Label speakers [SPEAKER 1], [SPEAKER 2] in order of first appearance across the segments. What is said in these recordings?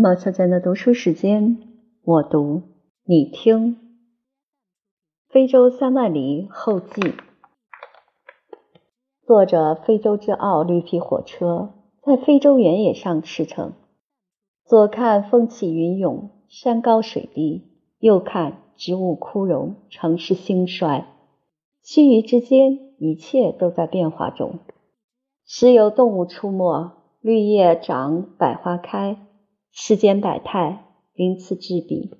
[SPEAKER 1] 毛小娟的读书时间，我读你听。非洲三万里后记，坐着非洲之傲绿皮火车，在非洲原野上驰骋。左看风起云涌，山高水低；右看植物枯荣，城市兴衰。须臾之间，一切都在变化中。时有动物出没，绿叶长，百花开。世间百态，鳞次栉比。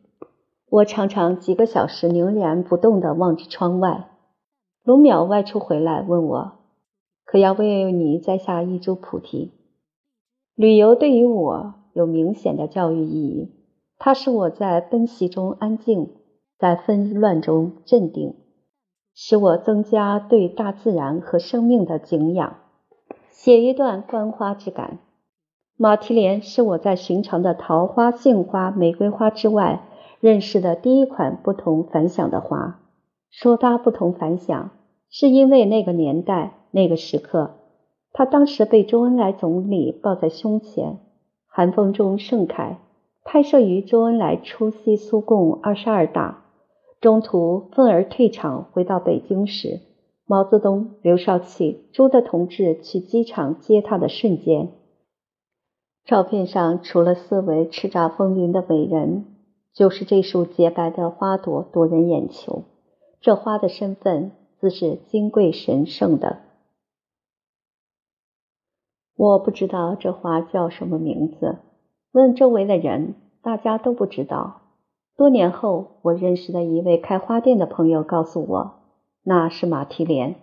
[SPEAKER 1] 我常常几个小时凝然不动地望着窗外。龙淼外出回来，问我：“可要为你栽下一株菩提？”旅游对于我有明显的教育意义，它使我在奔袭中安静，在纷乱中镇定，使我增加对大自然和生命的敬仰。写一段观花之感。马蹄莲是我在寻常的桃花、杏花、玫瑰花之外认识的第一款不同凡响的花。说它不同凡响，是因为那个年代、那个时刻，它当时被周恩来总理抱在胸前，寒风中盛开。拍摄于周恩来出席苏共二十二大，中途愤而退场，回到北京时，毛泽东、刘少奇、朱德同志去机场接他的瞬间。照片上除了四位叱咤风云的伟人，就是这束洁白的花朵夺人眼球。这花的身份自是金贵神圣的。我不知道这花叫什么名字，问周围的人，大家都不知道。多年后，我认识的一位开花店的朋友告诉我，那是马蹄莲。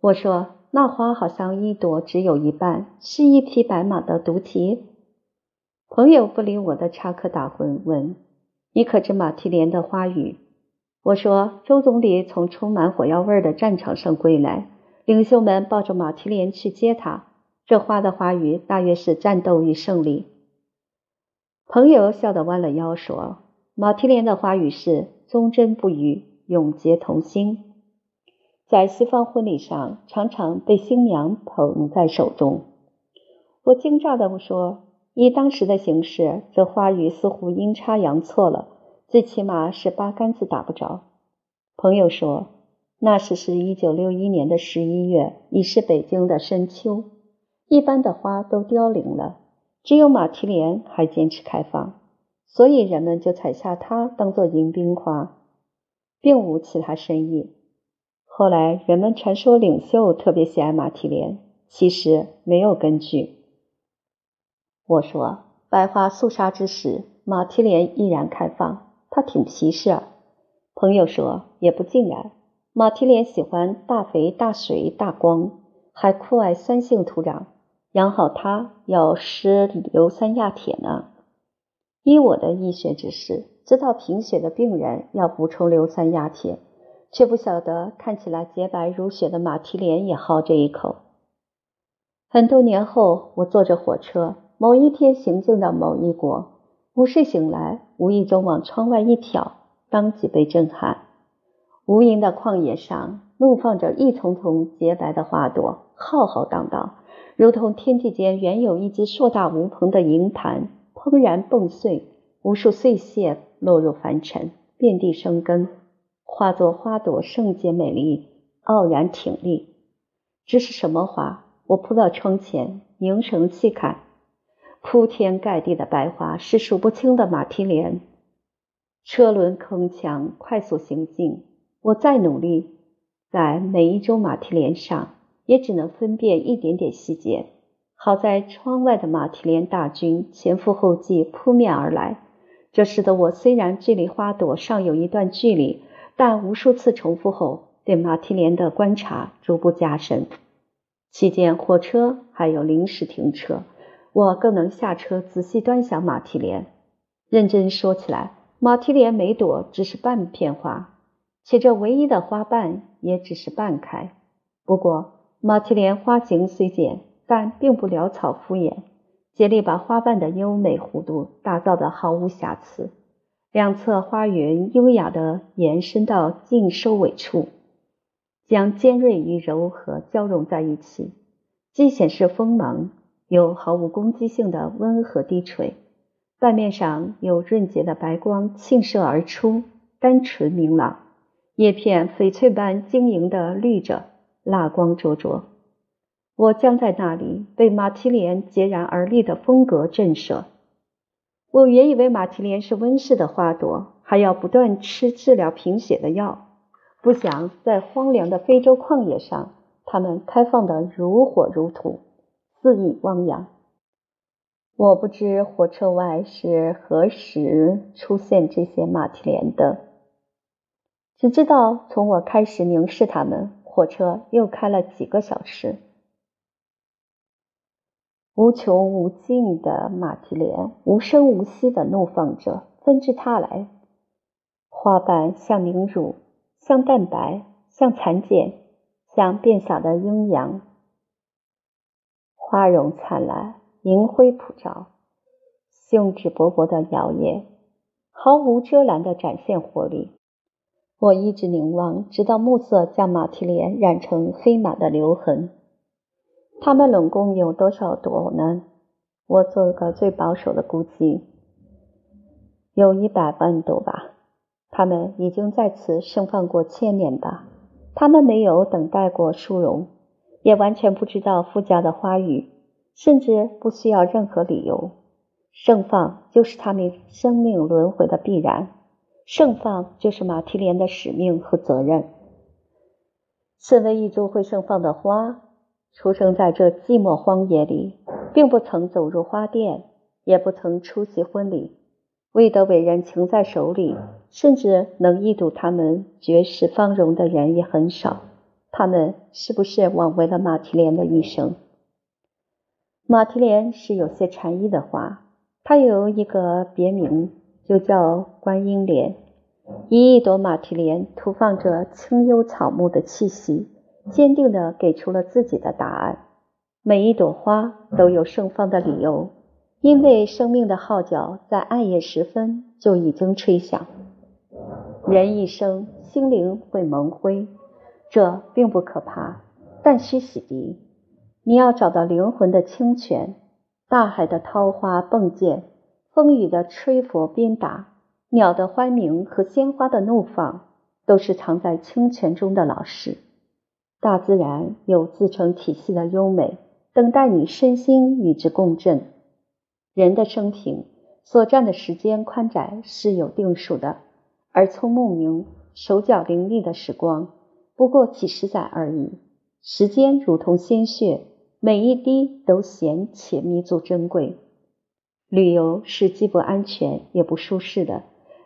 [SPEAKER 1] 我说。那花好像一朵只有一半，是一匹白马的独蹄。朋友不理我的插科打诨，问：“你可知马蹄莲的花语？”我说：“周总理从充满火药味的战场上归来，领袖们抱着马蹄莲去接他。这花的花语大约是战斗与胜利。”朋友笑得弯了腰，说：“马蹄莲的花语是忠贞不渝，永结同心。”在西方婚礼上，常常被新娘捧在手中。我惊诧地说：“以当时的形势，这花语似乎阴差阳错了，最起码是八竿子打不着。”朋友说：“那时是一九六一年的十一月，已是北京的深秋，一般的花都凋零了，只有马蹄莲还坚持开放，所以人们就采下它当做迎宾花，并无其他深意。”后来人们传说领袖特别喜爱马蹄莲，其实没有根据。我说百花肃杀之时，马蹄莲依然开放，它挺皮实。朋友说也不尽然，马蹄莲喜欢大肥、大水、大光，还酷爱酸性土壤，养好它要施硫酸亚铁呢。依我的医学知识，知道贫血的病人要补充硫酸亚铁。却不晓得，看起来洁白如雪的马蹄莲也好这一口。很多年后，我坐着火车，某一天行进到某一国，午睡醒来，无意中往窗外一瞟，当即被震撼。无垠的旷野上，怒放着一丛丛洁白的花朵，浩浩荡荡，如同天地间原有一只硕大无朋的银盘，砰然迸碎，无数碎屑落入凡尘，遍地生根。化作花朵，圣洁美丽，傲然挺立。这是什么花？我扑到窗前，凝神细看，铺天盖地的白花是数不清的马蹄莲。车轮铿锵，快速行进。我再努力，在每一株马蹄莲上，也只能分辨一点点细节。好在窗外的马蹄莲大军前赴后继扑面而来，这使得我虽然距离花朵尚有一段距离。但无数次重复后，对马蹄莲的观察逐步加深。期间，火车还有临时停车，我更能下车仔细端详马蹄莲。认真说起来，马蹄莲每朵只是半片花，且这唯一的花瓣也只是半开。不过，马蹄莲花型虽简，但并不潦草敷衍，竭力把花瓣的优美弧度打造得毫无瑕疵。两侧花园优雅地延伸到近收尾处，将尖锐与柔和交融在一起，既显示锋芒，又毫无攻击性的温和低垂。半面上有润洁的白光沁射而出，单纯明朗；叶片翡翠般晶莹的绿着，蜡光灼灼。我将在那里被马蹄莲孑然而立的风格震慑。我原以为马蹄莲是温室的花朵，还要不断吃治疗贫血的药，不想在荒凉的非洲旷野上，它们开放的如火如荼，肆意汪洋。我不知火车外是何时出现这些马蹄莲的，只知道从我开始凝视它们，火车又开了几个小时。无穷无尽的马蹄莲，无声无息地怒放着，纷至沓来。花瓣像凝乳，像蛋白，像蚕茧，像变小的阴阳。花容灿烂，银辉普照，兴致勃勃地摇曳，毫无遮拦地展现活力。我一直凝望，直到暮色将马蹄莲染成黑马的留痕。它们拢共有多少朵呢？我做个最保守的估计，有一百万朵吧。它们已经在此盛放过千年吧。它们没有等待过殊荣，也完全不知道附加的花语，甚至不需要任何理由。盛放就是它们生命轮回的必然，盛放就是马蹄莲的使命和责任。身为一株会盛放的花。出生在这寂寞荒野里，并不曾走入花店，也不曾出席婚礼，未得伟人情在手里，甚至能一睹他们绝世芳容的人也很少。他们是不是枉为了马蹄莲的一生？马蹄莲是有些禅意的花，它有一个别名，就叫观音莲。一亿朵马蹄莲涂放着清幽草木的气息。坚定地给出了自己的答案。每一朵花都有盛放的理由，因为生命的号角在暗夜时分就已经吹响。人一生心灵会蒙灰，这并不可怕，但需洗涤。你要找到灵魂的清泉。大海的涛花迸溅，风雨的吹拂鞭打，鸟的欢鸣和鲜花的怒放，都是藏在清泉中的老师。大自然有自成体系的优美，等待你身心与之共振。人的生平所占的时间宽窄是有定数的，而聪目明、手脚伶俐的时光不过几十载而已。时间如同鲜血，每一滴都显且弥足珍贵。旅游是既不安全也不舒适的，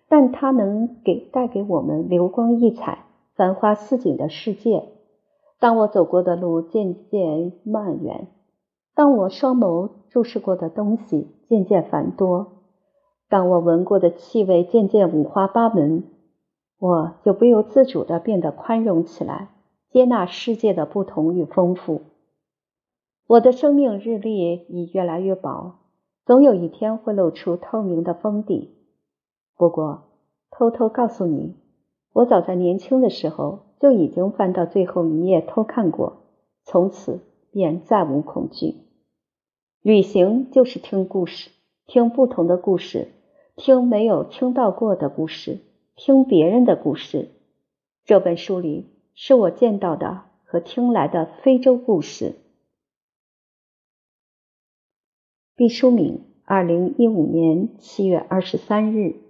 [SPEAKER 1] 但它能给带给我们流光溢彩、繁花似锦的世界。当我走过的路渐渐蔓延，当我双眸注视过的东西渐渐繁多，当我闻过的气味渐渐五花八门，我就不由自主地变得宽容起来，接纳世界的不同与丰富。我的生命日历已越来越薄，总有一天会露出透明的封底。不过，偷偷告诉你，我早在年轻的时候。就已经翻到最后一页偷看过，从此便再无恐惧。旅行就是听故事，听不同的故事，听没有听到过的故事，听别人的故事。这本书里是我见到的和听来的非洲故事。毕淑敏，二零一五年七月二十三日。